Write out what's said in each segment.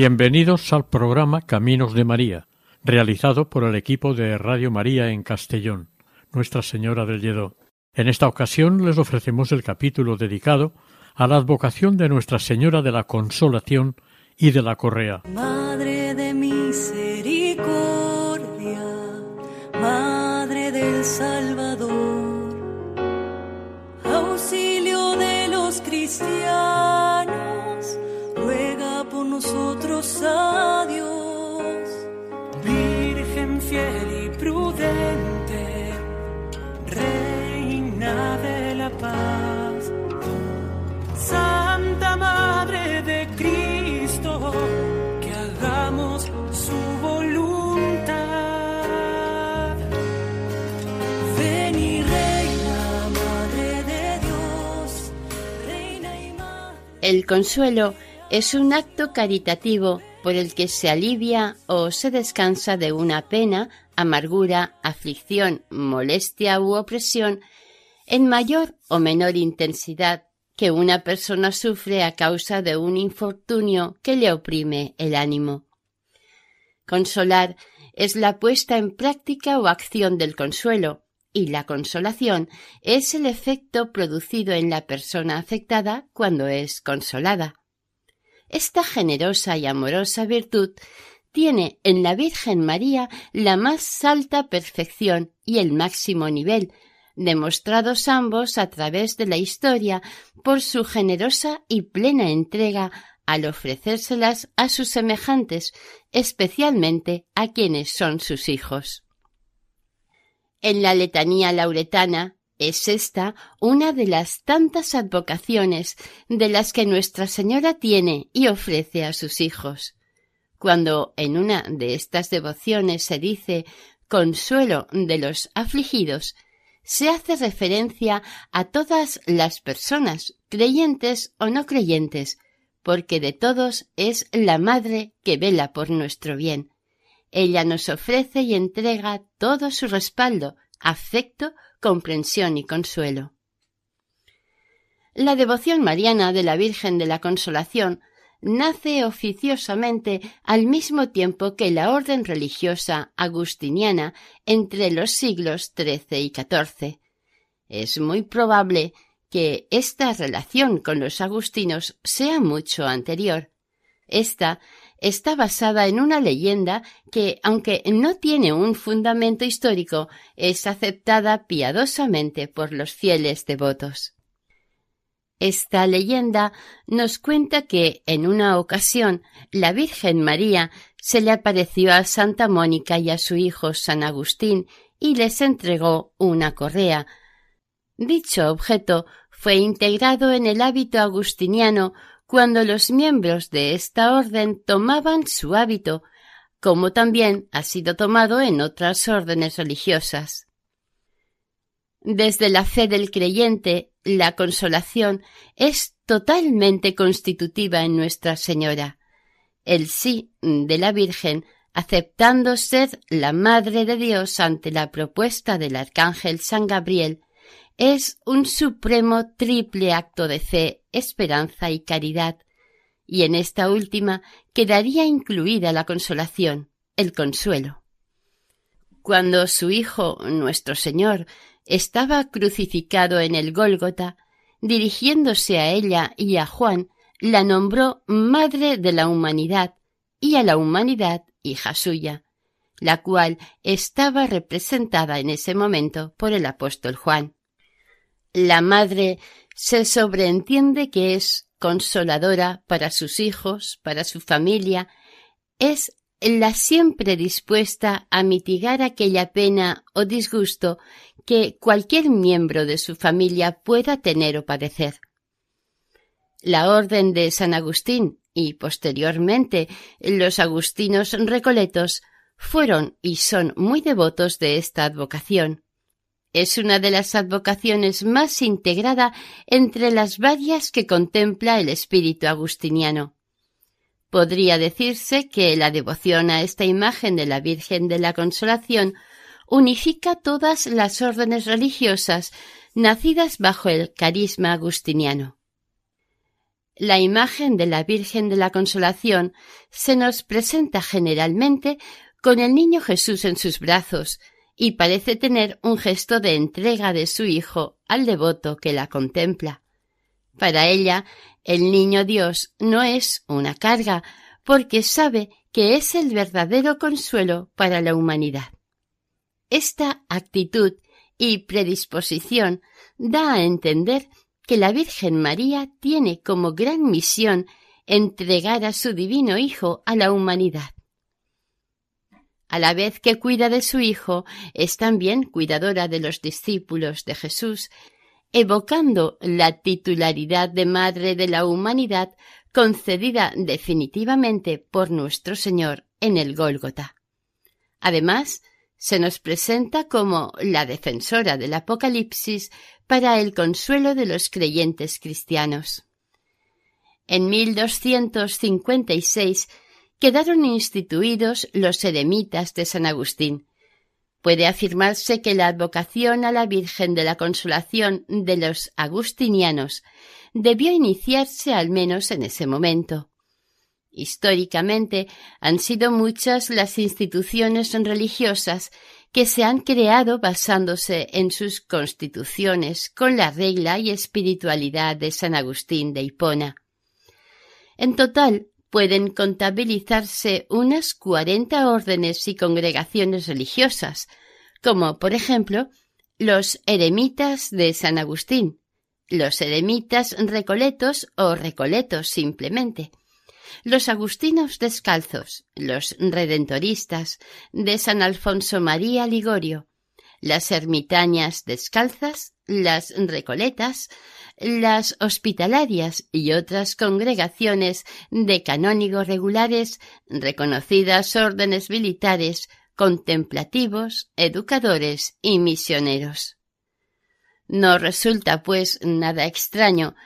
Bienvenidos al programa Caminos de María, realizado por el equipo de Radio María en Castellón, Nuestra Señora del Lledó. En esta ocasión les ofrecemos el capítulo dedicado a la advocación de Nuestra Señora de la Consolación y de la Correa. Madre de misericordia, Madre del Salvador, auxilio de los cristianos, nosotros a Dios. Virgen fiel y prudente, Reina de la paz, Santa Madre de Cristo, que hagamos su voluntad. Ven y reina, Madre de Dios, Reina y Madre. El consuelo es un acto caritativo por el que se alivia o se descansa de una pena, amargura, aflicción, molestia u opresión en mayor o menor intensidad que una persona sufre a causa de un infortunio que le oprime el ánimo. Consolar es la puesta en práctica o acción del consuelo, y la consolación es el efecto producido en la persona afectada cuando es consolada. Esta generosa y amorosa virtud tiene en la Virgen María la más alta perfección y el máximo nivel, demostrados ambos a través de la historia por su generosa y plena entrega al ofrecérselas a sus semejantes, especialmente a quienes son sus hijos. En la letanía lauretana es esta una de las tantas advocaciones de las que Nuestra Señora tiene y ofrece a sus hijos. Cuando en una de estas devociones se dice consuelo de los afligidos, se hace referencia a todas las personas, creyentes o no creyentes, porque de todos es la Madre que vela por nuestro bien. Ella nos ofrece y entrega todo su respaldo, afecto, comprensión y consuelo. La devoción mariana de la Virgen de la Consolación nace oficiosamente al mismo tiempo que la orden religiosa agustiniana entre los siglos XIII y XIV. Es muy probable que esta relación con los agustinos sea mucho anterior. Esta está basada en una leyenda que, aunque no tiene un fundamento histórico, es aceptada piadosamente por los fieles devotos. Esta leyenda nos cuenta que en una ocasión la Virgen María se le apareció a Santa Mónica y a su hijo San Agustín y les entregó una correa. Dicho objeto fue integrado en el hábito agustiniano cuando los miembros de esta orden tomaban su hábito, como también ha sido tomado en otras órdenes religiosas. Desde la fe del creyente, la consolación es totalmente constitutiva en Nuestra Señora. El sí de la Virgen, aceptando ser la Madre de Dios ante la propuesta del Arcángel San Gabriel, es un supremo triple acto de fe, esperanza y caridad, y en esta última quedaría incluida la consolación, el consuelo. Cuando su Hijo, nuestro Señor, estaba crucificado en el Gólgota, dirigiéndose a ella y a Juan, la nombró Madre de la Humanidad y a la humanidad hija suya, la cual estaba representada en ese momento por el apóstol Juan. La madre se sobreentiende que es consoladora para sus hijos, para su familia, es la siempre dispuesta a mitigar aquella pena o disgusto que cualquier miembro de su familia pueda tener o padecer. La Orden de San Agustín y posteriormente los agustinos recoletos fueron y son muy devotos de esta advocación. Es una de las advocaciones más integrada entre las varias que contempla el espíritu agustiniano. Podría decirse que la devoción a esta imagen de la Virgen de la Consolación unifica todas las órdenes religiosas nacidas bajo el carisma agustiniano. La imagen de la Virgen de la Consolación se nos presenta generalmente con el niño Jesús en sus brazos, y parece tener un gesto de entrega de su hijo al devoto que la contempla. Para ella, el niño Dios no es una carga, porque sabe que es el verdadero consuelo para la humanidad. Esta actitud y predisposición da a entender que la Virgen María tiene como gran misión entregar a su divino Hijo a la humanidad. A la vez que cuida de su Hijo, es también cuidadora de los discípulos de Jesús, evocando la titularidad de Madre de la Humanidad concedida definitivamente por nuestro Señor en el Gólgota. Además, se nos presenta como la defensora del Apocalipsis para el consuelo de los creyentes cristianos. En 1256 quedaron instituidos los eremitas de San Agustín. Puede afirmarse que la advocación a la Virgen de la Consolación de los agustinianos debió iniciarse al menos en ese momento. Históricamente han sido muchas las instituciones religiosas que se han creado basándose en sus constituciones con la regla y espiritualidad de San Agustín de Hipona. En total, pueden contabilizarse unas cuarenta órdenes y congregaciones religiosas, como por ejemplo los eremitas de San Agustín, los eremitas recoletos o recoletos simplemente, los agustinos descalzos, los redentoristas de San Alfonso María Ligorio, las ermitañas descalzas, las recoletas, las hospitalarias y otras congregaciones de canónigos regulares, reconocidas órdenes militares, contemplativos, educadores y misioneros. No resulta, pues, nada extraño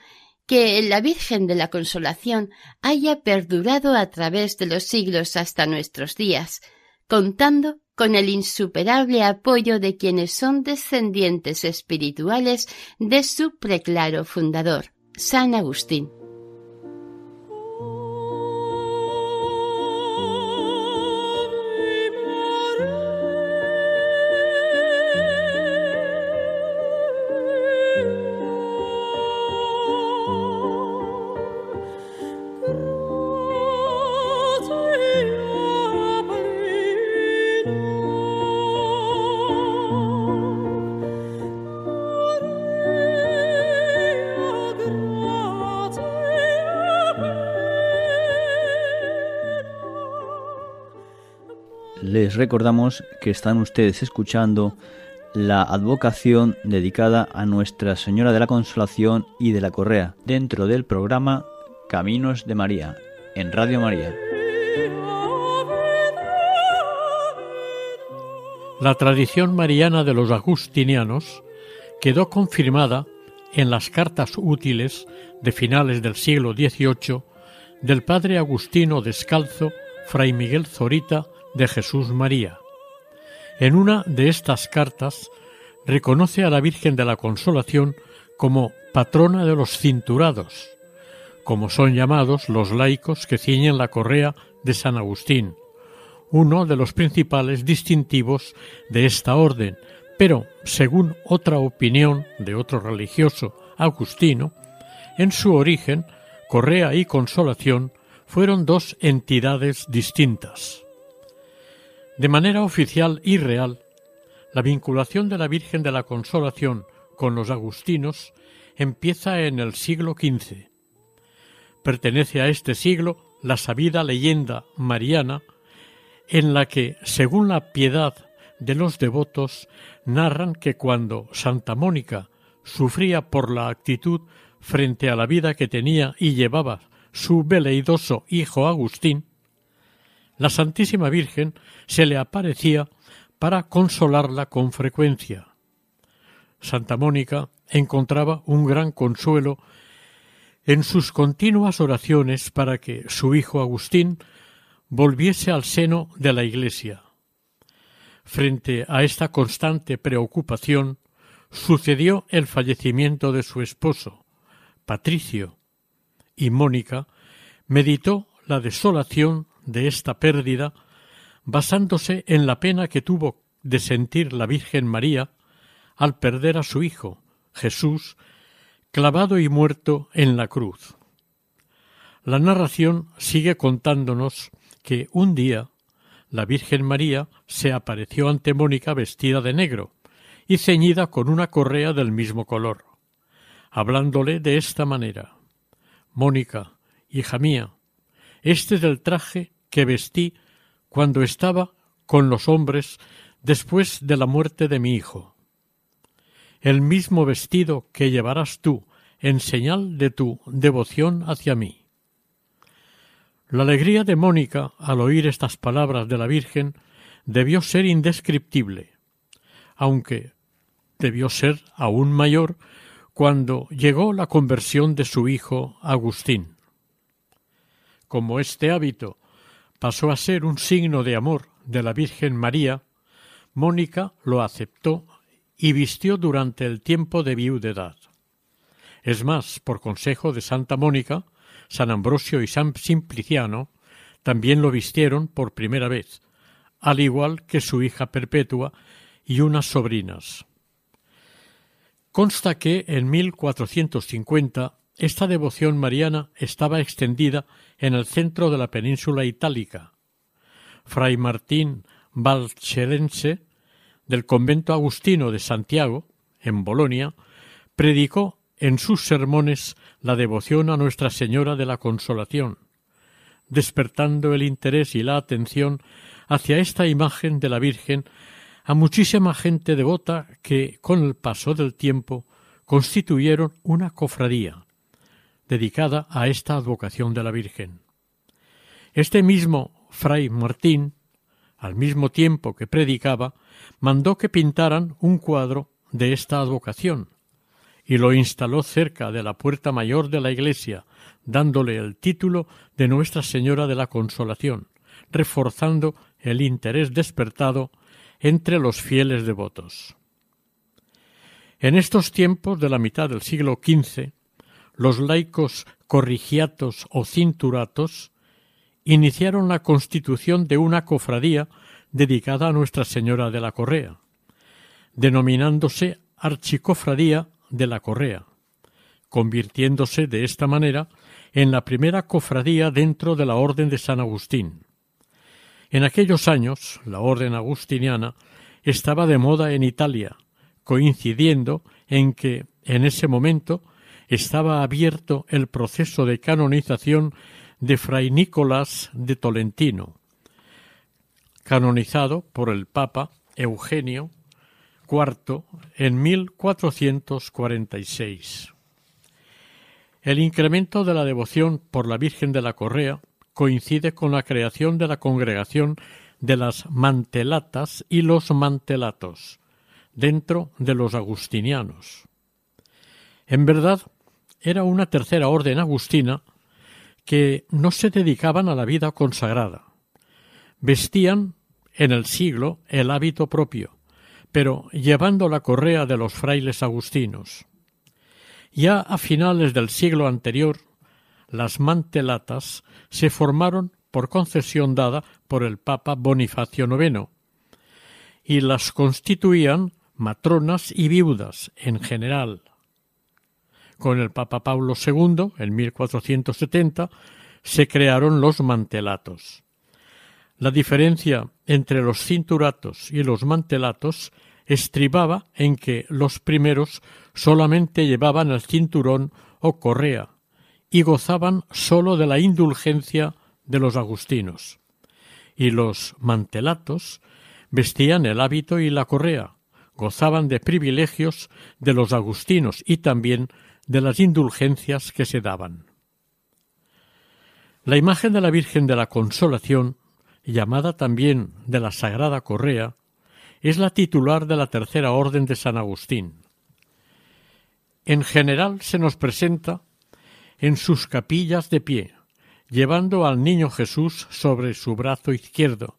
que la Virgen de la Consolación haya perdurado a través de los siglos hasta nuestros días, contando con el insuperable apoyo de quienes son descendientes espirituales de su preclaro fundador, San Agustín. Les recordamos que están ustedes escuchando la advocación dedicada a Nuestra Señora de la Consolación y de la Correa dentro del programa Caminos de María en Radio María. La tradición mariana de los agustinianos quedó confirmada en las cartas útiles de finales del siglo XVIII del padre Agustino Descalzo, fray Miguel Zorita de Jesús María. En una de estas cartas reconoce a la Virgen de la Consolación como patrona de los cinturados, como son llamados los laicos que ciñen la correa de San Agustín, uno de los principales distintivos de esta orden, pero, según otra opinión de otro religioso agustino, en su origen, correa y consolación fueron dos entidades distintas. De manera oficial y real, la vinculación de la Virgen de la Consolación con los agustinos empieza en el siglo XV. Pertenece a este siglo la sabida leyenda mariana en la que, según la piedad de los devotos, narran que cuando Santa Mónica sufría por la actitud frente a la vida que tenía y llevaba su veleidoso hijo Agustín, la Santísima Virgen se le aparecía para consolarla con frecuencia. Santa Mónica encontraba un gran consuelo en sus continuas oraciones para que su hijo Agustín volviese al seno de la Iglesia. Frente a esta constante preocupación, sucedió el fallecimiento de su esposo, Patricio, y Mónica meditó la desolación de esta pérdida basándose en la pena que tuvo de sentir la Virgen María al perder a su hijo, Jesús, clavado y muerto en la cruz. La narración sigue contándonos que un día la Virgen María se apareció ante Mónica vestida de negro y ceñida con una correa del mismo color, hablándole de esta manera Mónica, hija mía, este es el traje que vestí cuando estaba con los hombres después de la muerte de mi hijo. El mismo vestido que llevarás tú en señal de tu devoción hacia mí. La alegría de Mónica al oír estas palabras de la Virgen debió ser indescriptible, aunque debió ser aún mayor cuando llegó la conversión de su hijo Agustín. Como este hábito pasó a ser un signo de amor de la Virgen María, Mónica lo aceptó y vistió durante el tiempo de viudedad. Es más, por consejo de Santa Mónica, San Ambrosio y San Simpliciano también lo vistieron por primera vez, al igual que su hija Perpetua y unas sobrinas. Consta que en 1450 esta devoción mariana estaba extendida en el centro de la península itálica. Fray Martín Valcherense, del convento agustino de Santiago, en Bolonia, predicó en sus sermones la devoción a Nuestra Señora de la Consolación, despertando el interés y la atención hacia esta imagen de la Virgen a muchísima gente devota que, con el paso del tiempo, constituyeron una cofradía dedicada a esta advocación de la Virgen. Este mismo fray Martín, al mismo tiempo que predicaba, mandó que pintaran un cuadro de esta advocación y lo instaló cerca de la puerta mayor de la iglesia, dándole el título de Nuestra Señora de la Consolación, reforzando el interés despertado entre los fieles devotos. En estos tiempos de la mitad del siglo XV, los laicos corrigiatos o cinturatos iniciaron la constitución de una cofradía dedicada a Nuestra Señora de la Correa, denominándose Archicofradía de la Correa, convirtiéndose de esta manera en la primera cofradía dentro de la Orden de San Agustín. En aquellos años, la orden agustiniana estaba de moda en Italia, coincidiendo en que en ese momento estaba abierto el proceso de canonización de Fray Nicolás de Tolentino, canonizado por el Papa Eugenio IV en 1446. El incremento de la devoción por la Virgen de la Correa coincide con la creación de la congregación de las mantelatas y los mantelatos, dentro de los agustinianos. En verdad, era una tercera orden agustina que no se dedicaban a la vida consagrada. Vestían en el siglo el hábito propio, pero llevando la correa de los frailes agustinos. Ya a finales del siglo anterior las mantelatas se formaron por concesión dada por el Papa Bonifacio IX y las constituían matronas y viudas en general. Con el Papa Pablo II, en 1470, se crearon los mantelatos. La diferencia entre los cinturatos y los mantelatos estribaba en que los primeros solamente llevaban el cinturón o correa, y gozaban sólo de la indulgencia de los agustinos. Y los mantelatos vestían el hábito y la correa, gozaban de privilegios de los agustinos y también de las indulgencias que se daban. La imagen de la Virgen de la Consolación, llamada también de la Sagrada Correa, es la titular de la Tercera Orden de San Agustín. En general se nos presenta en sus capillas de pie, llevando al niño Jesús sobre su brazo izquierdo,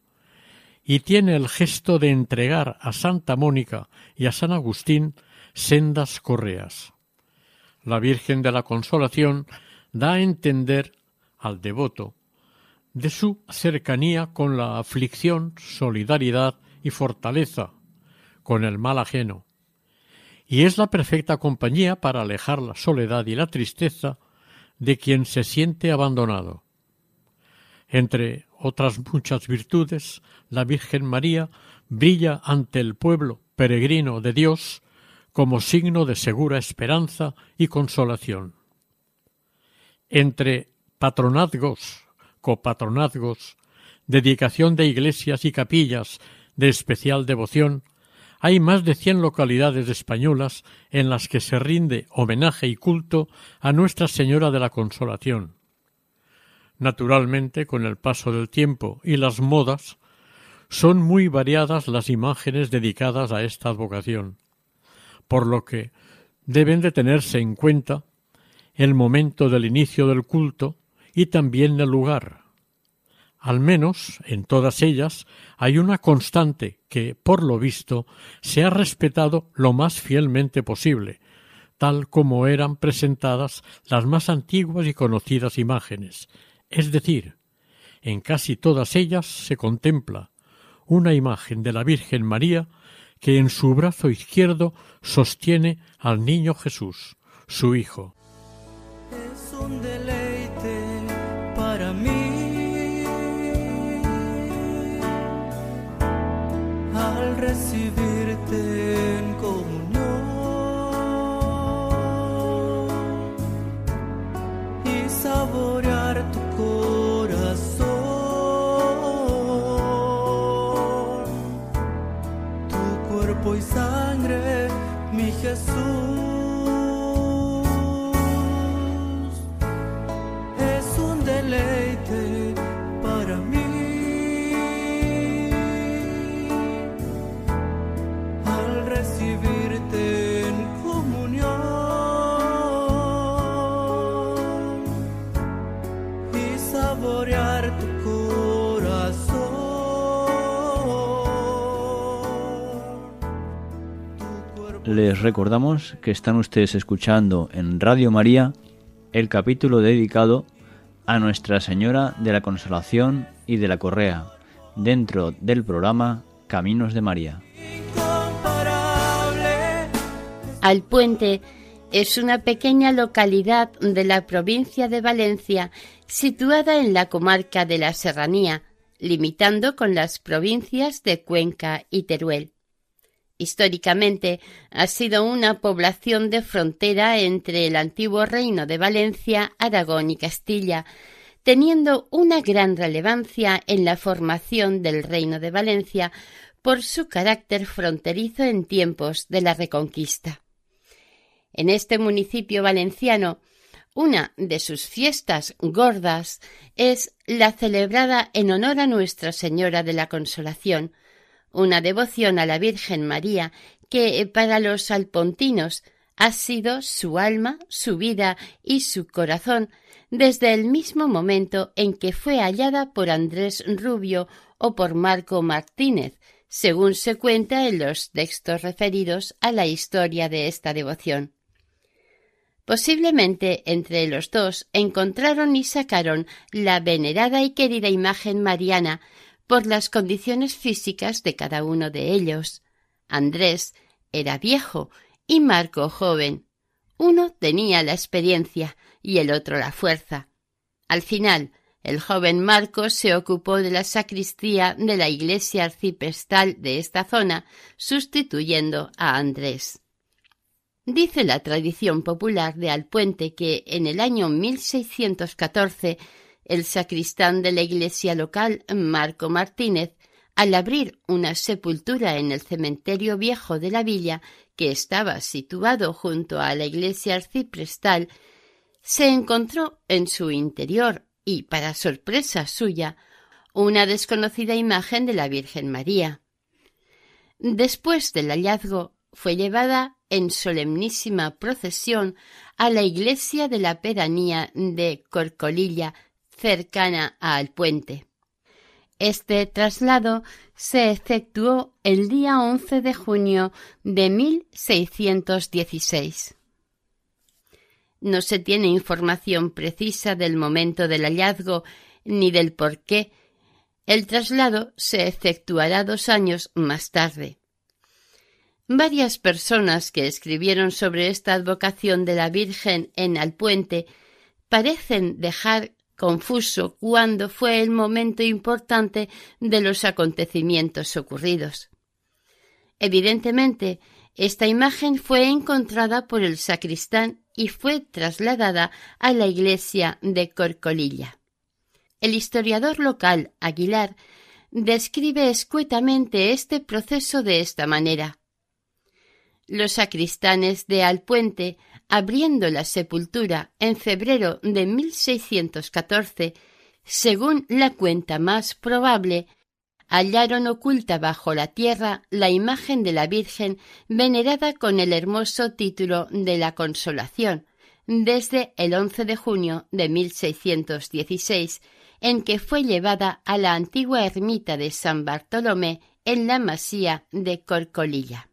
y tiene el gesto de entregar a Santa Mónica y a San Agustín sendas correas. La Virgen de la Consolación da a entender al devoto de su cercanía con la aflicción, solidaridad y fortaleza, con el mal ajeno, y es la perfecta compañía para alejar la soledad y la tristeza de quien se siente abandonado. Entre otras muchas virtudes, la Virgen María brilla ante el pueblo peregrino de Dios como signo de segura esperanza y consolación. Entre patronazgos, copatronazgos, dedicación de iglesias y capillas de especial devoción, hay más de cien localidades españolas en las que se rinde homenaje y culto a Nuestra Señora de la Consolación. Naturalmente, con el paso del tiempo y las modas, son muy variadas las imágenes dedicadas a esta advocación, por lo que deben de tenerse en cuenta el momento del inicio del culto y también el lugar, al menos en todas ellas hay una constante que, por lo visto, se ha respetado lo más fielmente posible, tal como eran presentadas las más antiguas y conocidas imágenes. Es decir, en casi todas ellas se contempla una imagen de la Virgen María que en su brazo izquierdo sostiene al niño Jesús, su Hijo. Es un deleite para mí al recibirte en comunión Les recordamos que están ustedes escuchando en Radio María el capítulo dedicado a Nuestra Señora de la Consolación y de la Correa, dentro del programa Caminos de María. incomparable. Alpuente es una pequeña localidad de la provincia de Valencia situada en la comarca de la Serranía, limitando con las provincias de Cuenca y Teruel. Históricamente ha sido una población de frontera entre el antiguo reino de Valencia, Aragón y Castilla, teniendo una gran relevancia en la formación del reino de Valencia por su carácter fronterizo en tiempos de la Reconquista. En este municipio valenciano, una de sus fiestas gordas es la celebrada en honor a Nuestra Señora de la Consolación, una devoción a la Virgen María que para los alpontinos ha sido su alma, su vida y su corazón desde el mismo momento en que fue hallada por Andrés Rubio o por Marco Martínez, según se cuenta en los textos referidos a la historia de esta devoción. Posiblemente entre los dos encontraron y sacaron la venerada y querida imagen mariana por las condiciones físicas de cada uno de ellos. Andrés era viejo y Marco joven. Uno tenía la experiencia y el otro la fuerza. Al final, el joven Marco se ocupó de la sacristía de la iglesia arciprestal de esta zona, sustituyendo a Andrés. Dice la tradición popular de Alpuente que en el año 1614 el sacristán de la iglesia local, Marco Martínez, al abrir una sepultura en el cementerio viejo de la villa, que estaba situado junto a la iglesia arciprestal, se encontró en su interior y, para sorpresa suya, una desconocida imagen de la Virgen María. Después del hallazgo, fue llevada en solemnísima procesión a la iglesia de la pedanía de Corcolilla, cercana al puente. Este traslado se efectuó el día 11 de junio de 1616. No se tiene información precisa del momento del hallazgo ni del por qué. El traslado se efectuará dos años más tarde. Varias personas que escribieron sobre esta advocación de la Virgen en Alpuente parecen dejar confuso cuándo fue el momento importante de los acontecimientos ocurridos. Evidentemente, esta imagen fue encontrada por el sacristán y fue trasladada a la iglesia de Corcolilla. El historiador local, Aguilar, describe escuetamente este proceso de esta manera. Los sacristanes de Alpuente, abriendo la sepultura en febrero de 1614, según la cuenta más probable, hallaron oculta bajo la tierra la imagen de la Virgen venerada con el hermoso título de la Consolación, desde el 11 de junio de 1616, en que fue llevada a la antigua ermita de San Bartolomé en la masía de Corcolilla.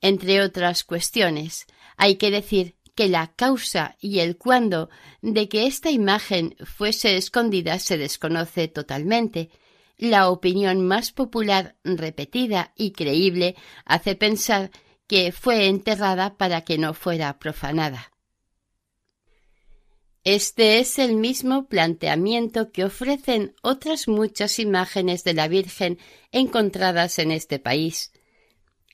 Entre otras cuestiones, hay que decir que la causa y el cuándo de que esta imagen fuese escondida se desconoce totalmente. La opinión más popular, repetida y creíble hace pensar que fue enterrada para que no fuera profanada. Este es el mismo planteamiento que ofrecen otras muchas imágenes de la Virgen encontradas en este país,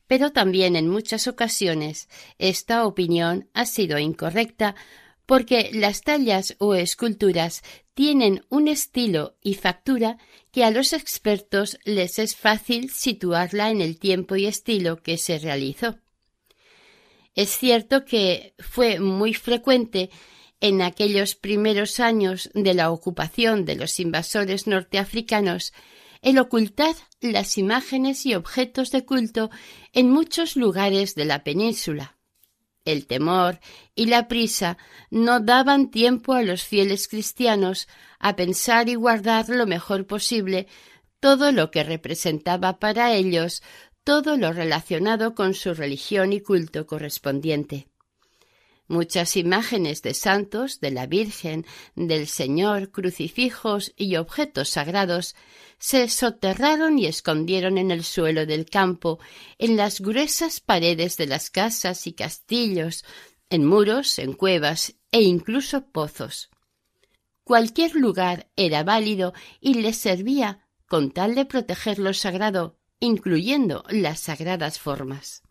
pero también en muchas ocasiones esta opinión ha sido incorrecta porque las tallas o esculturas tienen un estilo y factura que a los expertos les es fácil situarla en el tiempo y estilo que se realizó. Es cierto que fue muy frecuente en aquellos primeros años de la ocupación de los invasores norteafricanos el ocultar las imágenes y objetos de culto en muchos lugares de la península. El temor y la prisa no daban tiempo a los fieles cristianos a pensar y guardar lo mejor posible todo lo que representaba para ellos todo lo relacionado con su religión y culto correspondiente. Muchas imágenes de santos, de la Virgen, del Señor, crucifijos y objetos sagrados se soterraron y escondieron en el suelo del campo, en las gruesas paredes de las casas y castillos, en muros, en cuevas e incluso pozos. Cualquier lugar era válido y les servía con tal de proteger lo sagrado, incluyendo las sagradas formas.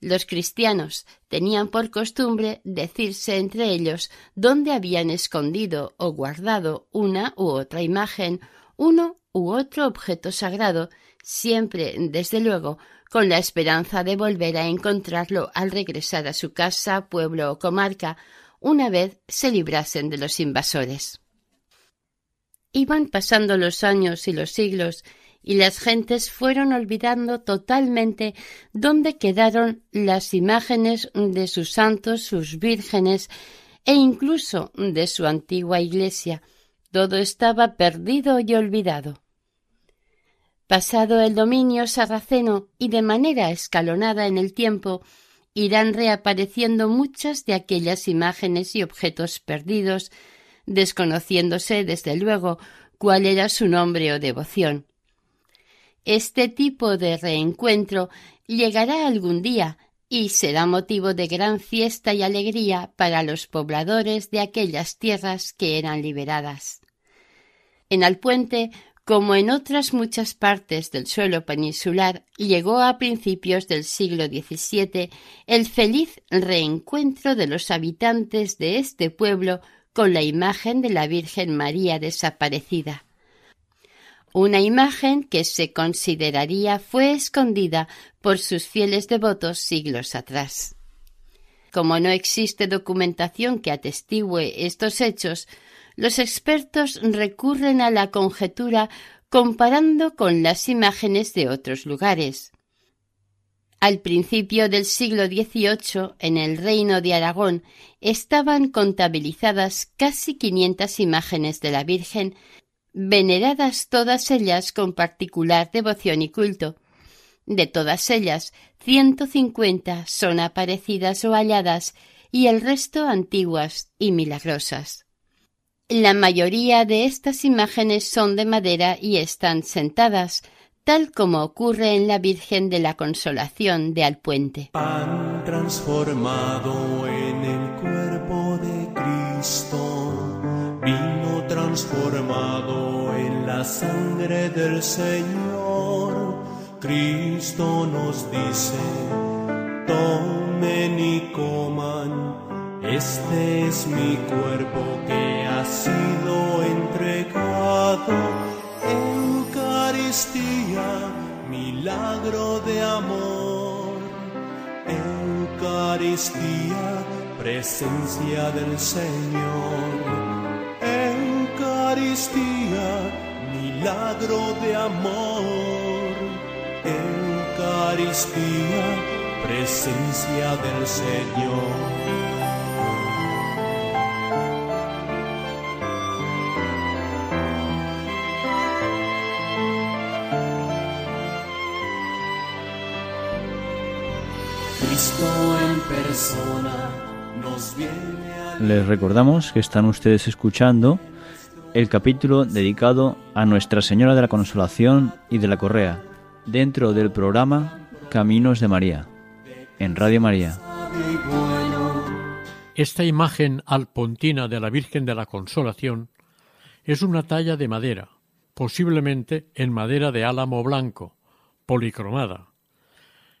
Los cristianos tenían por costumbre decirse entre ellos dónde habían escondido o guardado una u otra imagen, uno u otro objeto sagrado, siempre, desde luego, con la esperanza de volver a encontrarlo al regresar a su casa, pueblo o comarca, una vez se librasen de los invasores. Iban pasando los años y los siglos y las gentes fueron olvidando totalmente dónde quedaron las imágenes de sus santos, sus vírgenes e incluso de su antigua iglesia. Todo estaba perdido y olvidado. Pasado el dominio sarraceno y de manera escalonada en el tiempo, irán reapareciendo muchas de aquellas imágenes y objetos perdidos, desconociéndose desde luego cuál era su nombre o devoción. Este tipo de reencuentro llegará algún día y será motivo de gran fiesta y alegría para los pobladores de aquellas tierras que eran liberadas. En Alpuente, como en otras muchas partes del suelo peninsular, llegó a principios del siglo XVII el feliz reencuentro de los habitantes de este pueblo con la imagen de la Virgen María desaparecida una imagen que se consideraría fue escondida por sus fieles devotos siglos atrás. Como no existe documentación que atestigue estos hechos, los expertos recurren a la conjetura comparando con las imágenes de otros lugares. Al principio del siglo XVIII, en el Reino de Aragón, estaban contabilizadas casi 500 imágenes de la Virgen, veneradas todas ellas con particular devoción y culto. De todas ellas, 150 son aparecidas o halladas y el resto antiguas y milagrosas. La mayoría de estas imágenes son de madera y están sentadas, tal como ocurre en la Virgen de la Consolación de Alpuente. Transformado en el cuerpo de Cristo, vino transformado en la sangre del Señor. Cristo nos dice, tomen y coman, este es mi cuerpo que ha sido entregado Eucaristía, milagro de amor. Eucaristía, presencia del Señor. Eucaristía, milagro de amor. Eucaristía, presencia del Señor. Les recordamos que están ustedes escuchando el capítulo dedicado a Nuestra Señora de la Consolación y de la Correa, dentro del programa Caminos de María, en Radio María. Esta imagen alpontina de la Virgen de la Consolación es una talla de madera, posiblemente en madera de álamo blanco, policromada.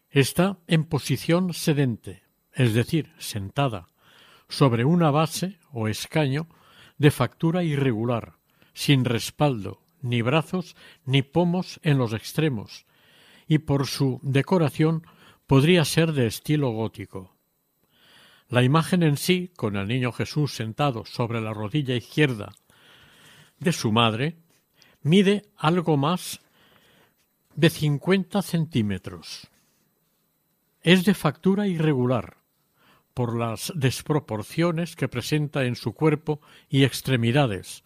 Está en posición sedente, es decir, sentada, sobre una base o escaño de factura irregular, sin respaldo, ni brazos ni pomos en los extremos, y por su decoración podría ser de estilo gótico. La imagen en sí, con el niño Jesús sentado sobre la rodilla izquierda de su madre, mide algo más de cincuenta centímetros. Es de factura irregular, por las desproporciones que presenta en su cuerpo y extremidades.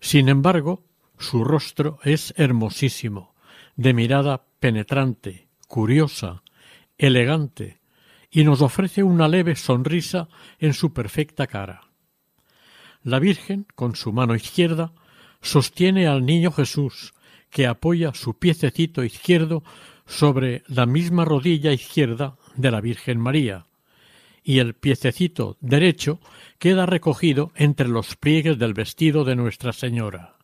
Sin embargo, su rostro es hermosísimo, de mirada penetrante, curiosa, elegante, y nos ofrece una leve sonrisa en su perfecta cara. La Virgen, con su mano izquierda, sostiene al niño Jesús, que apoya su piececito izquierdo sobre la misma rodilla izquierda de la Virgen María, y el piececito derecho queda recogido entre los pliegues del vestido de Nuestra Señora.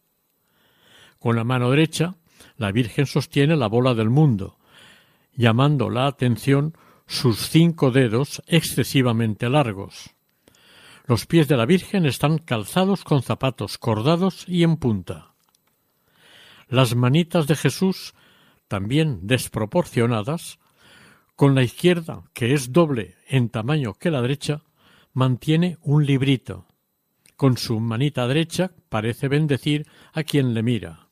Con la mano derecha, la Virgen sostiene la bola del mundo, llamando la atención sus cinco dedos excesivamente largos. Los pies de la Virgen están calzados con zapatos cordados y en punta. Las manitas de Jesús, también desproporcionadas, con la izquierda, que es doble en tamaño que la derecha, mantiene un librito. Con su manita derecha parece bendecir a quien le mira.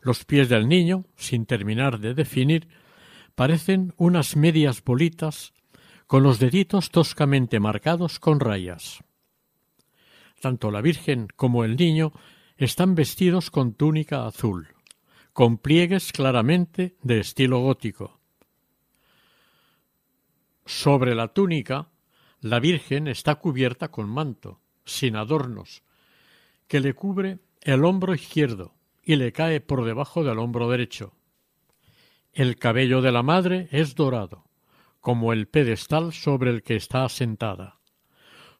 Los pies del niño, sin terminar de definir, parecen unas medias bolitas con los deditos toscamente marcados con rayas. Tanto la Virgen como el niño están vestidos con túnica azul, con pliegues claramente de estilo gótico, sobre la túnica, la Virgen está cubierta con manto, sin adornos, que le cubre el hombro izquierdo y le cae por debajo del hombro derecho. El cabello de la madre es dorado, como el pedestal sobre el que está asentada.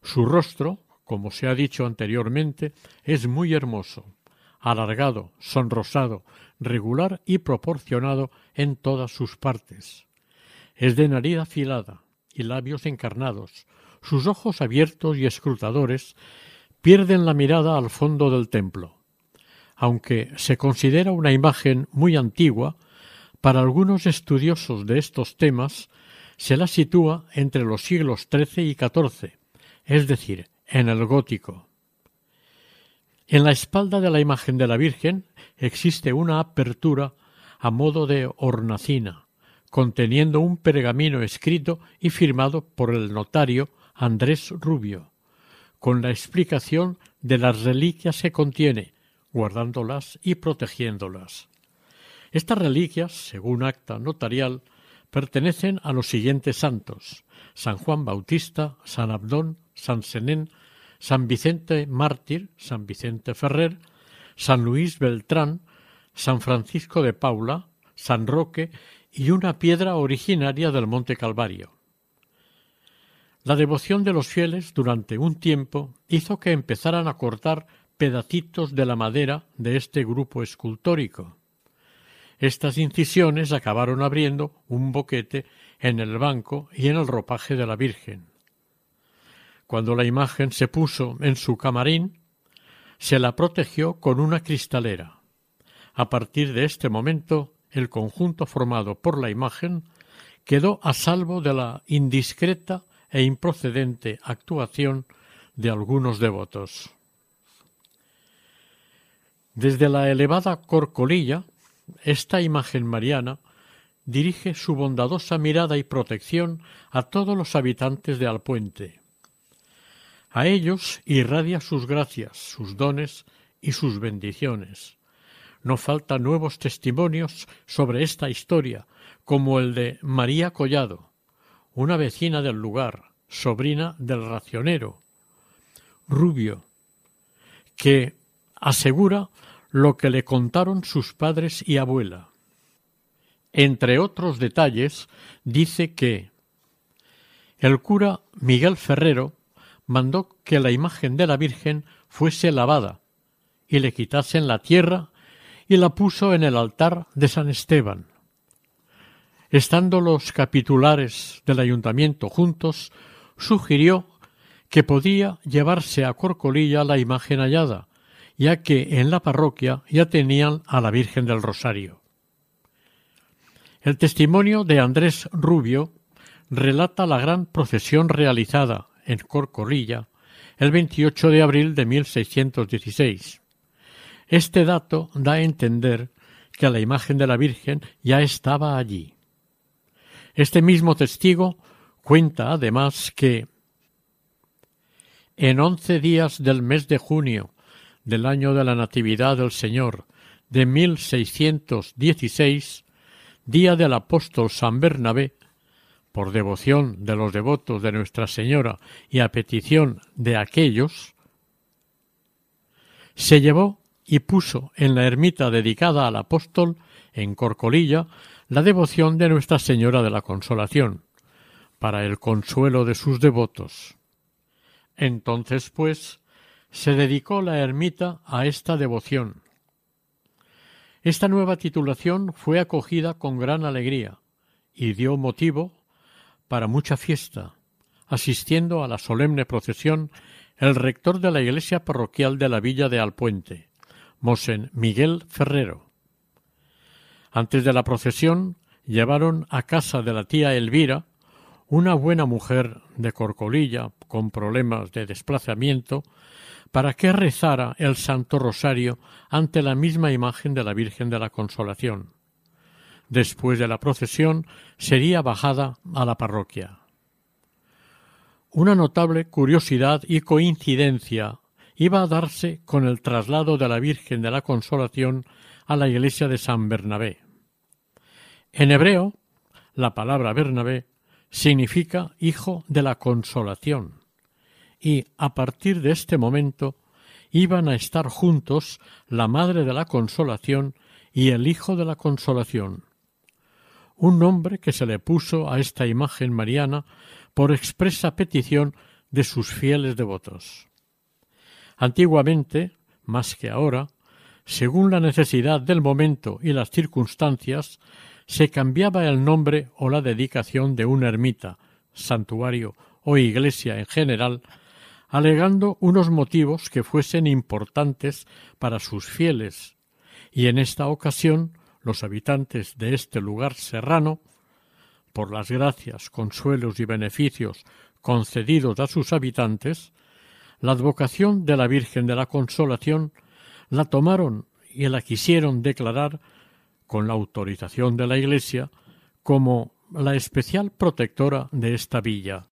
Su rostro, como se ha dicho anteriormente, es muy hermoso, alargado, sonrosado, regular y proporcionado en todas sus partes. Es de nariz afilada y labios encarnados. Sus ojos abiertos y escrutadores pierden la mirada al fondo del templo. aunque se considera una imagen muy antigua, para algunos estudiosos de estos temas se la sitúa entre los siglos XIII y XIV, es decir, en el gótico. En la espalda de la imagen de la Virgen existe una apertura a modo de hornacina, conteniendo un pergamino escrito y firmado por el notario Andrés Rubio, con la explicación de las reliquias que contiene, guardándolas y protegiéndolas. Estas reliquias, según acta notarial, pertenecen a los siguientes santos San Juan Bautista, San Abdón, San Senén, San Vicente Mártir, San Vicente Ferrer, San Luis Beltrán, San Francisco de Paula, San Roque y una piedra originaria del Monte Calvario. La devoción de los fieles durante un tiempo hizo que empezaran a cortar pedacitos de la madera de este grupo escultórico. Estas incisiones acabaron abriendo un boquete en el banco y en el ropaje de la Virgen. Cuando la imagen se puso en su camarín, se la protegió con una cristalera. A partir de este momento, el conjunto formado por la imagen quedó a salvo de la indiscreta e improcedente actuación de algunos devotos. Desde la elevada corcolilla, esta imagen mariana dirige su bondadosa mirada y protección a todos los habitantes de Alpuente. A ellos irradia sus gracias, sus dones y sus bendiciones. No faltan nuevos testimonios sobre esta historia, como el de María Collado, una vecina del lugar, sobrina del racionero, Rubio, que asegura lo que le contaron sus padres y abuela. Entre otros detalles, dice que el cura Miguel Ferrero mandó que la imagen de la Virgen fuese lavada y le quitasen la tierra y la puso en el altar de San Esteban. Estando los capitulares del ayuntamiento juntos, sugirió que podía llevarse a Corcolilla la imagen hallada, ya que en la parroquia ya tenían a la Virgen del Rosario. El testimonio de Andrés Rubio relata la gran procesión realizada en Corcolilla el 28 de abril de 1616. Este dato da a entender que la imagen de la Virgen ya estaba allí. Este mismo testigo cuenta además que en once días del mes de junio del año de la Natividad del Señor de 1616, día del apóstol San Bernabé, por devoción de los devotos de Nuestra Señora y a petición de aquellos, se llevó y puso en la ermita dedicada al apóstol, en Corcolilla, la devoción de Nuestra Señora de la Consolación, para el consuelo de sus devotos. Entonces, pues, se dedicó la ermita a esta devoción. Esta nueva titulación fue acogida con gran alegría y dio motivo para mucha fiesta, asistiendo a la solemne procesión el rector de la iglesia parroquial de la villa de Alpuente, Mosén Miguel Ferrero. Antes de la procesión llevaron a casa de la tía Elvira, una buena mujer de Corcolilla con problemas de desplazamiento, para que rezara el Santo Rosario ante la misma imagen de la Virgen de la Consolación. Después de la procesión sería bajada a la parroquia. Una notable curiosidad y coincidencia iba a darse con el traslado de la Virgen de la Consolación a la iglesia de San Bernabé. En hebreo, la palabra Bernabé significa hijo de la consolación y a partir de este momento iban a estar juntos la Madre de la Consolación y el Hijo de la Consolación, un nombre que se le puso a esta imagen mariana por expresa petición de sus fieles devotos. Antiguamente, más que ahora, según la necesidad del momento y las circunstancias, se cambiaba el nombre o la dedicación de una ermita, santuario o iglesia en general alegando unos motivos que fuesen importantes para sus fieles, y en esta ocasión los habitantes de este lugar serrano, por las gracias, consuelos y beneficios concedidos a sus habitantes, la advocación de la Virgen de la Consolación la tomaron y la quisieron declarar, con la autorización de la Iglesia, como la especial protectora de esta villa.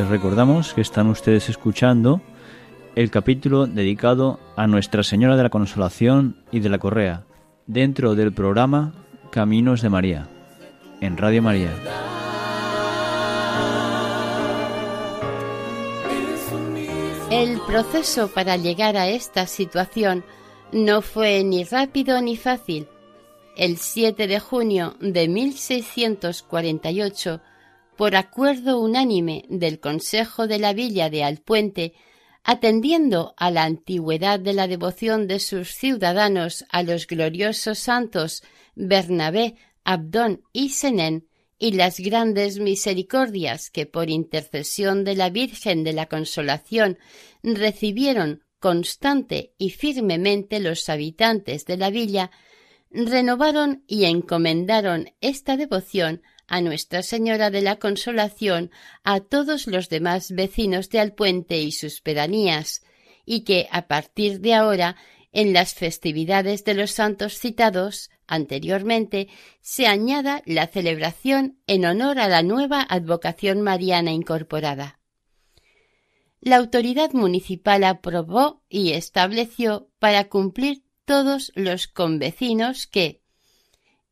Les recordamos que están ustedes escuchando el capítulo dedicado a Nuestra Señora de la Consolación y de la Correa, dentro del programa Caminos de María, en Radio María. El proceso para llegar a esta situación no fue ni rápido ni fácil. El 7 de junio de 1648, por acuerdo unánime del Consejo de la Villa de Alpuente, atendiendo a la antigüedad de la devoción de sus ciudadanos a los gloriosos santos Bernabé, Abdón y Senén, y las grandes misericordias que por intercesión de la Virgen de la Consolación recibieron constante y firmemente los habitantes de la villa, renovaron y encomendaron esta devoción a Nuestra Señora de la Consolación, a todos los demás vecinos de Alpuente y sus pedanías, y que a partir de ahora, en las festividades de los santos citados anteriormente, se añada la celebración en honor a la nueva advocación mariana incorporada. La autoridad municipal aprobó y estableció para cumplir todos los convecinos que,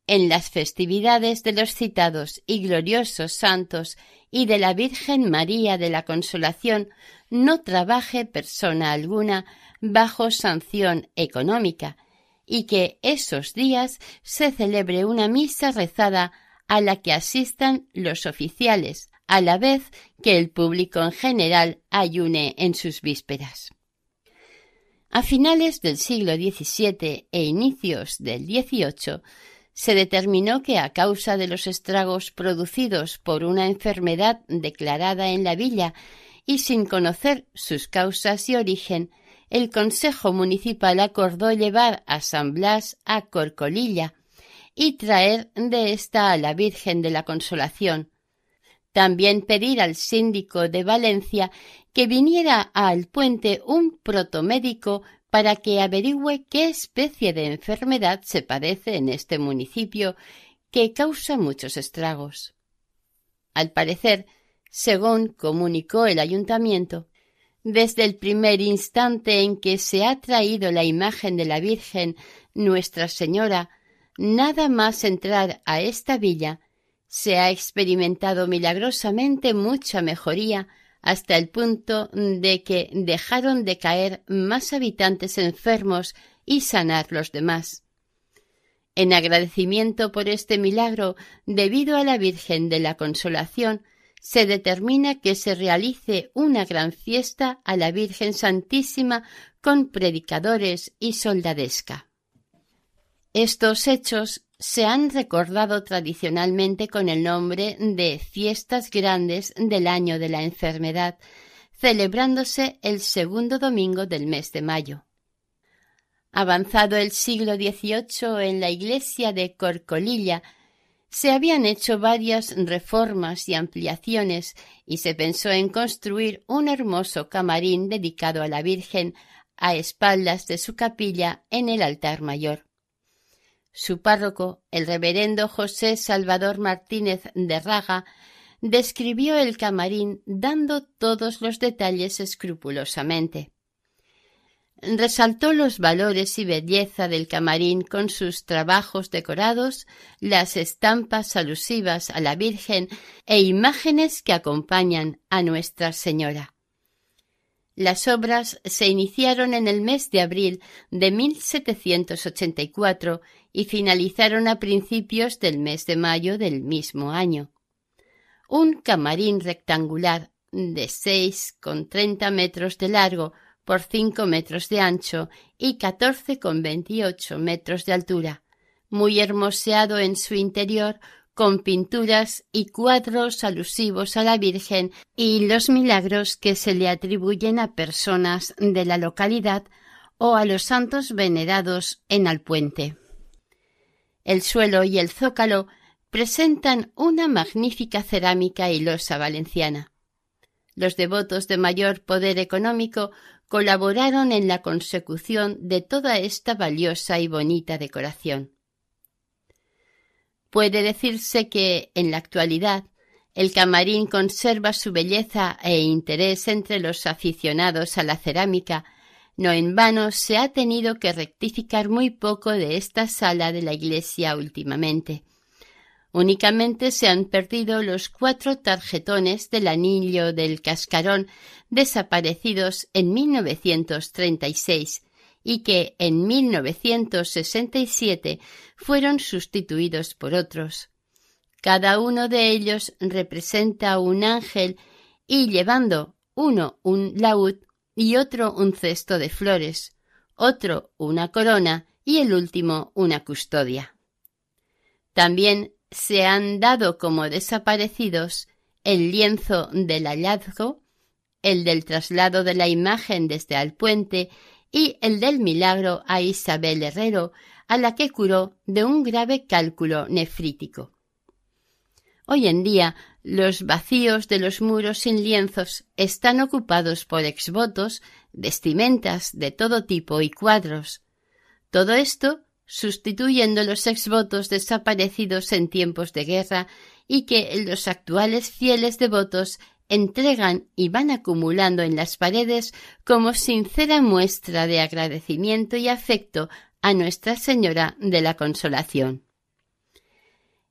en las festividades de los citados y gloriosos santos y de la Virgen María de la Consolación no trabaje persona alguna bajo sanción económica, y que esos días se celebre una misa rezada a la que asistan los oficiales, a la vez que el público en general ayune en sus vísperas. A finales del siglo XVII e inicios del XVIII se determinó que a causa de los estragos producidos por una enfermedad declarada en la villa y sin conocer sus causas y origen, el Consejo Municipal acordó llevar a San Blas a Corcolilla y traer de ésta a la Virgen de la Consolación. También pedir al síndico de Valencia que viniera al puente un protomédico para que averigüe qué especie de enfermedad se padece en este municipio que causa muchos estragos. Al parecer, según comunicó el ayuntamiento, desde el primer instante en que se ha traído la imagen de la Virgen Nuestra Señora, nada más entrar a esta villa, se ha experimentado milagrosamente mucha mejoría hasta el punto de que dejaron de caer más habitantes enfermos y sanar los demás. En agradecimiento por este milagro, debido a la Virgen de la Consolación, se determina que se realice una gran fiesta a la Virgen Santísima con predicadores y soldadesca. Estos hechos se han recordado tradicionalmente con el nombre de fiestas grandes del año de la enfermedad, celebrándose el segundo domingo del mes de mayo. Avanzado el siglo XVIII en la iglesia de Corcolilla, se habían hecho varias reformas y ampliaciones y se pensó en construir un hermoso camarín dedicado a la Virgen a espaldas de su capilla en el altar mayor. Su párroco, el reverendo José Salvador Martínez de Raga, describió el camarín dando todos los detalles escrupulosamente. Resaltó los valores y belleza del camarín con sus trabajos decorados, las estampas alusivas a la Virgen e imágenes que acompañan a Nuestra Señora. Las obras se iniciaron en el mes de abril de 1784 y finalizaron a principios del mes de mayo del mismo año. Un camarín rectangular de seis con treinta metros de largo por cinco metros de ancho y catorce con veintiocho metros de altura, muy hermoseado en su interior con pinturas y cuadros alusivos a la Virgen y los milagros que se le atribuyen a personas de la localidad o a los santos venerados en Alpuente. El suelo y el zócalo presentan una magnífica cerámica y losa valenciana. Los devotos de mayor poder económico colaboraron en la consecución de toda esta valiosa y bonita decoración. Puede decirse que, en la actualidad, el camarín conserva su belleza e interés entre los aficionados a la cerámica, no en vano se ha tenido que rectificar muy poco de esta sala de la iglesia últimamente. Únicamente se han perdido los cuatro tarjetones del anillo del cascarón desaparecidos en 1936 y que en 1967 fueron sustituidos por otros. Cada uno de ellos representa un ángel y llevando uno un laúd y otro un cesto de flores, otro una corona y el último una custodia. También se han dado como desaparecidos el lienzo del hallazgo, el del traslado de la imagen desde Alpuente y el del milagro a Isabel Herrero, a la que curó de un grave cálculo nefrítico. Hoy en día los vacíos de los muros sin lienzos están ocupados por exvotos, vestimentas de todo tipo y cuadros. Todo esto sustituyendo los exvotos desaparecidos en tiempos de guerra y que los actuales fieles devotos entregan y van acumulando en las paredes como sincera muestra de agradecimiento y afecto a Nuestra Señora de la Consolación.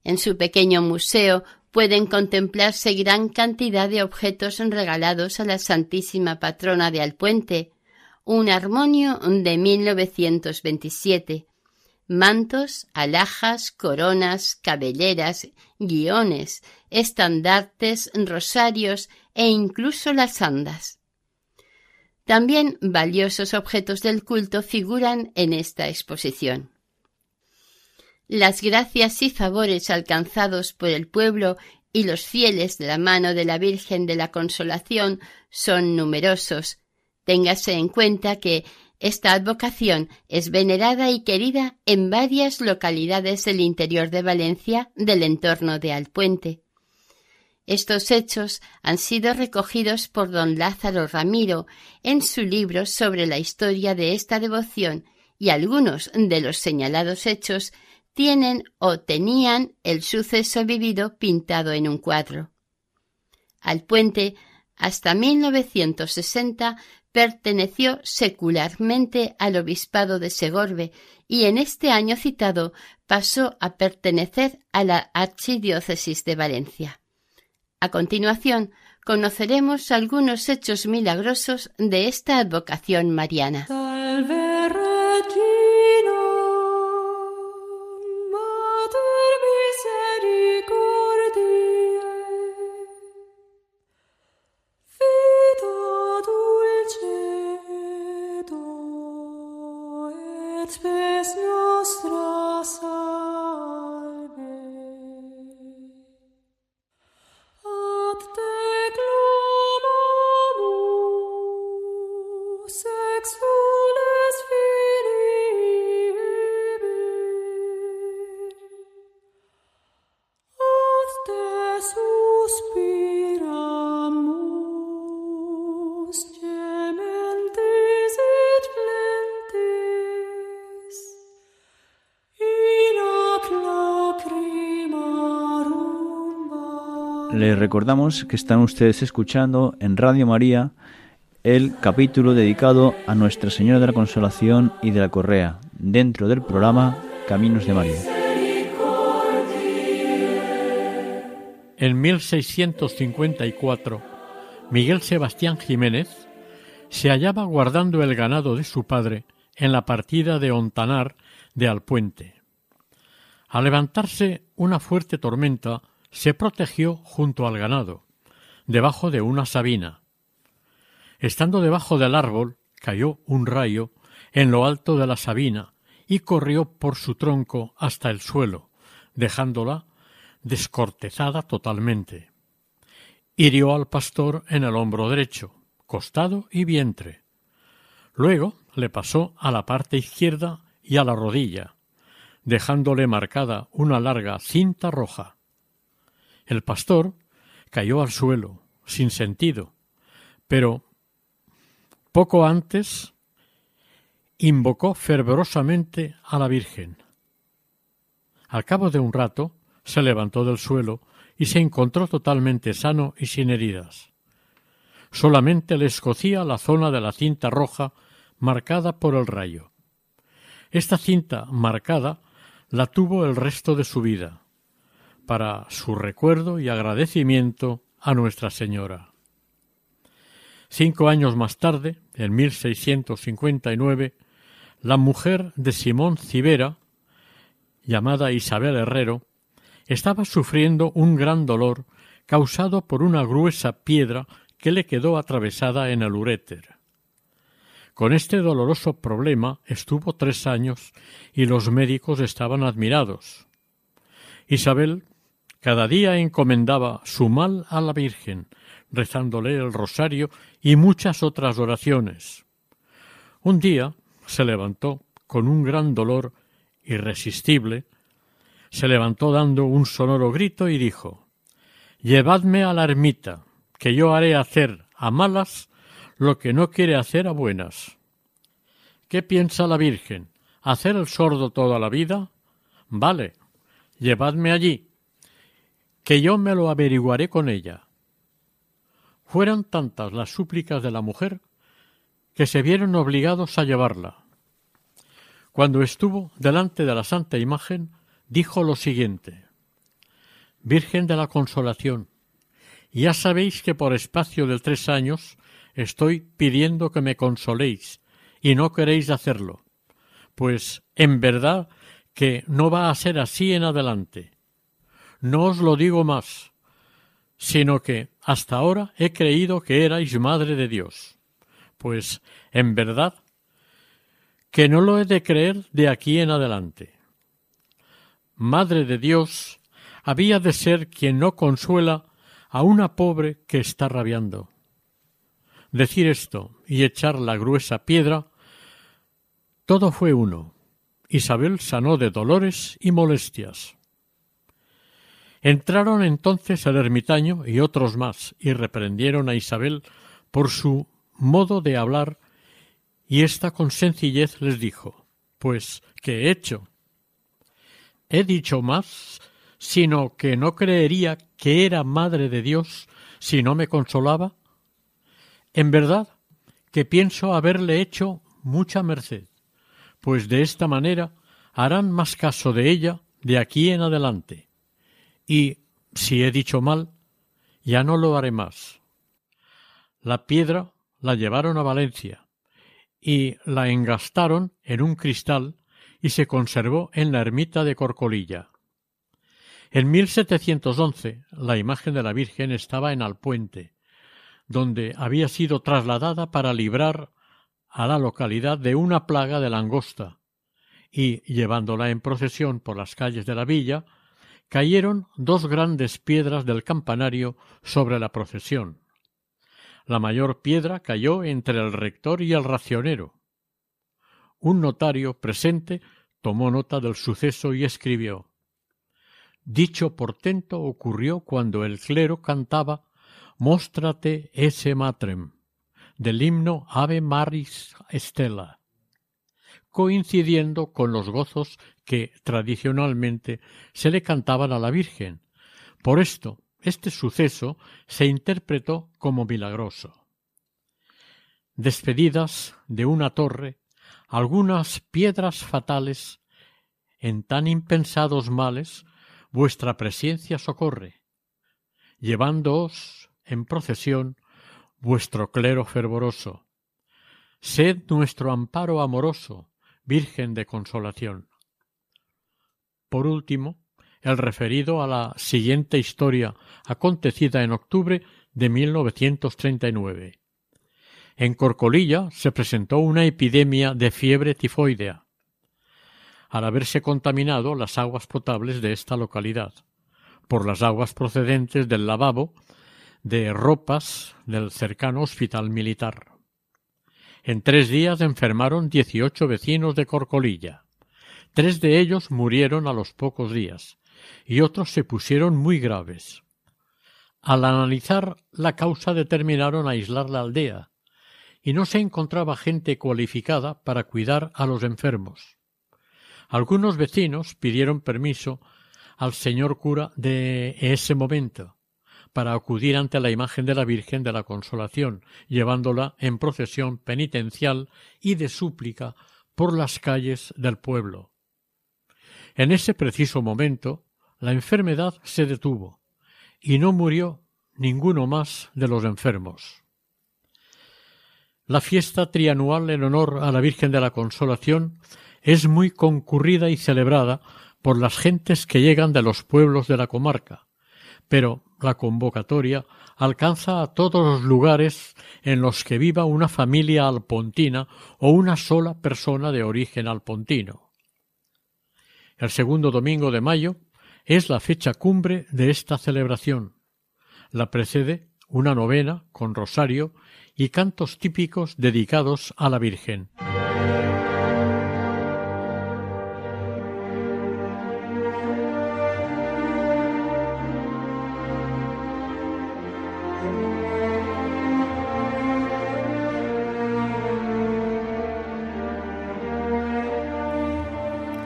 En su pequeño museo pueden contemplarse gran cantidad de objetos regalados a la Santísima Patrona de Alpuente, un armonio de 1927, mantos, alhajas, coronas, cabelleras, guiones, estandartes, rosarios e incluso las andas. También valiosos objetos del culto figuran en esta exposición. Las gracias y favores alcanzados por el pueblo y los fieles de la mano de la Virgen de la Consolación son numerosos. Téngase en cuenta que esta advocación es venerada y querida en varias localidades del interior de Valencia del entorno de Alpuente. Estos hechos han sido recogidos por don Lázaro Ramiro en su libro sobre la historia de esta devoción y algunos de los señalados hechos tienen o tenían el suceso vivido pintado en un cuadro. Alpuente hasta 1960 perteneció secularmente al obispado de Segorbe y en este año citado pasó a pertenecer a la archidiócesis de Valencia. A continuación, conoceremos algunos hechos milagrosos de esta advocación mariana. Les recordamos que están ustedes escuchando en Radio María el capítulo dedicado a Nuestra Señora de la Consolación y de la Correa, dentro del programa Caminos de María. En 1654, Miguel Sebastián Jiménez se hallaba guardando el ganado de su padre en la partida de Ontanar de Alpuente. Al levantarse una fuerte tormenta, se protegió junto al ganado, debajo de una sabina. Estando debajo del árbol, cayó un rayo en lo alto de la sabina y corrió por su tronco hasta el suelo, dejándola descortezada totalmente. Hirió al pastor en el hombro derecho, costado y vientre. Luego le pasó a la parte izquierda y a la rodilla, dejándole marcada una larga cinta roja. El pastor cayó al suelo, sin sentido, pero poco antes invocó fervorosamente a la Virgen. Al cabo de un rato se levantó del suelo y se encontró totalmente sano y sin heridas. Solamente le escocía la zona de la cinta roja marcada por el rayo. Esta cinta marcada la tuvo el resto de su vida, para su recuerdo y agradecimiento a Nuestra Señora. Cinco años más tarde, en 1659, la mujer de Simón Cibera, llamada Isabel Herrero, estaba sufriendo un gran dolor causado por una gruesa piedra que le quedó atravesada en el uréter. Con este doloroso problema estuvo tres años y los médicos estaban admirados. Isabel cada día encomendaba su mal a la Virgen, rezándole el rosario y muchas otras oraciones. Un día se levantó con un gran dolor irresistible, se levantó dando un sonoro grito y dijo Llevadme a la ermita, que yo haré hacer a malas lo que no quiere hacer a buenas. ¿Qué piensa la Virgen? ¿Hacer el sordo toda la vida? Vale, llevadme allí, que yo me lo averiguaré con ella. Fueron tantas las súplicas de la mujer que se vieron obligados a llevarla. Cuando estuvo delante de la santa imagen, dijo lo siguiente Virgen de la Consolación, ya sabéis que por espacio de tres años estoy pidiendo que me consoléis, y no queréis hacerlo. Pues en verdad que no va a ser así en adelante. No os lo digo más, sino que hasta ahora he creído que erais madre de Dios. Pues en verdad que no lo he de creer de aquí en adelante. Madre de Dios había de ser quien no consuela a una pobre que está rabiando. Decir esto y echar la gruesa piedra, todo fue uno. Isabel sanó de dolores y molestias. Entraron entonces el ermitaño y otros más y reprendieron a Isabel por su modo de hablar y ésta con sencillez les dijo Pues, ¿qué he hecho? He dicho más, sino que no creería que era madre de Dios si no me consolaba. En verdad que pienso haberle hecho mucha merced, pues de esta manera harán más caso de ella de aquí en adelante. Y si he dicho mal, ya no lo haré más. La piedra la llevaron a Valencia y la engastaron en un cristal y se conservó en la ermita de Corcolilla. En 1711 la imagen de la Virgen estaba en Alpuente, donde había sido trasladada para librar a la localidad de una plaga de langosta, y, llevándola en procesión por las calles de la villa, cayeron dos grandes piedras del campanario sobre la procesión. La mayor piedra cayó entre el rector y el racionero. Un notario presente tomó nota del suceso y escribió Dicho portento ocurrió cuando el clero cantaba Móstrate ese matrem del himno Ave Maris Stella, coincidiendo con los gozos que tradicionalmente se le cantaban a la Virgen. Por esto, este suceso se interpretó como milagroso. Despedidas de una torre, algunas piedras fatales, en tan impensados males, vuestra presencia socorre, llevándoos en procesión vuestro clero fervoroso. Sed nuestro amparo amoroso, Virgen de consolación. Por último, el referido a la siguiente historia acontecida en octubre de 1939. En Corcolilla se presentó una epidemia de fiebre tifoidea, al haberse contaminado las aguas potables de esta localidad, por las aguas procedentes del lavabo de ropas del cercano hospital militar. En tres días enfermaron dieciocho vecinos de Corcolilla. Tres de ellos murieron a los pocos días, y otros se pusieron muy graves. Al analizar la causa determinaron aislar la aldea, y no se encontraba gente cualificada para cuidar a los enfermos. Algunos vecinos pidieron permiso al señor cura de ese momento para acudir ante la imagen de la Virgen de la Consolación, llevándola en procesión penitencial y de súplica por las calles del pueblo. En ese preciso momento, la enfermedad se detuvo y no murió ninguno más de los enfermos. La fiesta trianual en honor a la Virgen de la Consolación es muy concurrida y celebrada por las gentes que llegan de los pueblos de la comarca, pero la convocatoria alcanza a todos los lugares en los que viva una familia alpontina o una sola persona de origen alpontino. El segundo domingo de mayo es la fecha cumbre de esta celebración. La precede una novena con rosario y cantos típicos dedicados a la Virgen.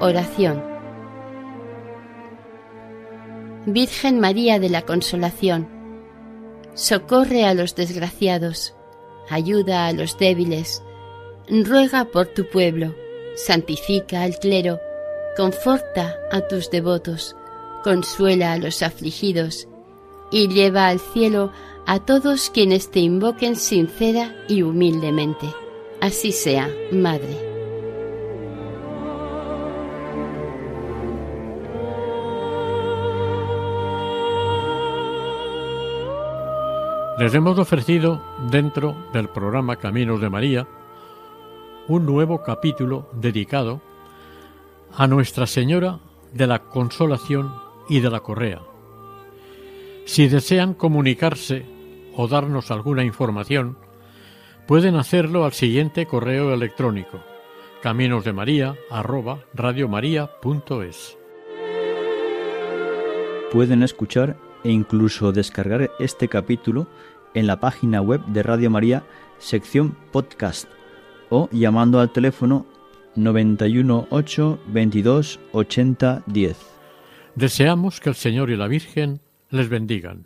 Oración Virgen María de la Consolación, socorre a los desgraciados, ayuda a los débiles, ruega por tu pueblo, santifica al clero, conforta a tus devotos, consuela a los afligidos, y lleva al cielo a todos quienes te invoquen sincera y humildemente. Así sea, Madre. Les hemos ofrecido, dentro del programa Caminos de María, un nuevo capítulo dedicado a Nuestra Señora de la Consolación y de la Correa. Si desean comunicarse o darnos alguna información, pueden hacerlo al siguiente correo electrónico caminosdemaria@radiomaria.es. Pueden escuchar e incluso descargar este capítulo en la página web de Radio María, sección podcast, o llamando al teléfono 91 8 22 80 10. Deseamos que el Señor y la Virgen les bendigan.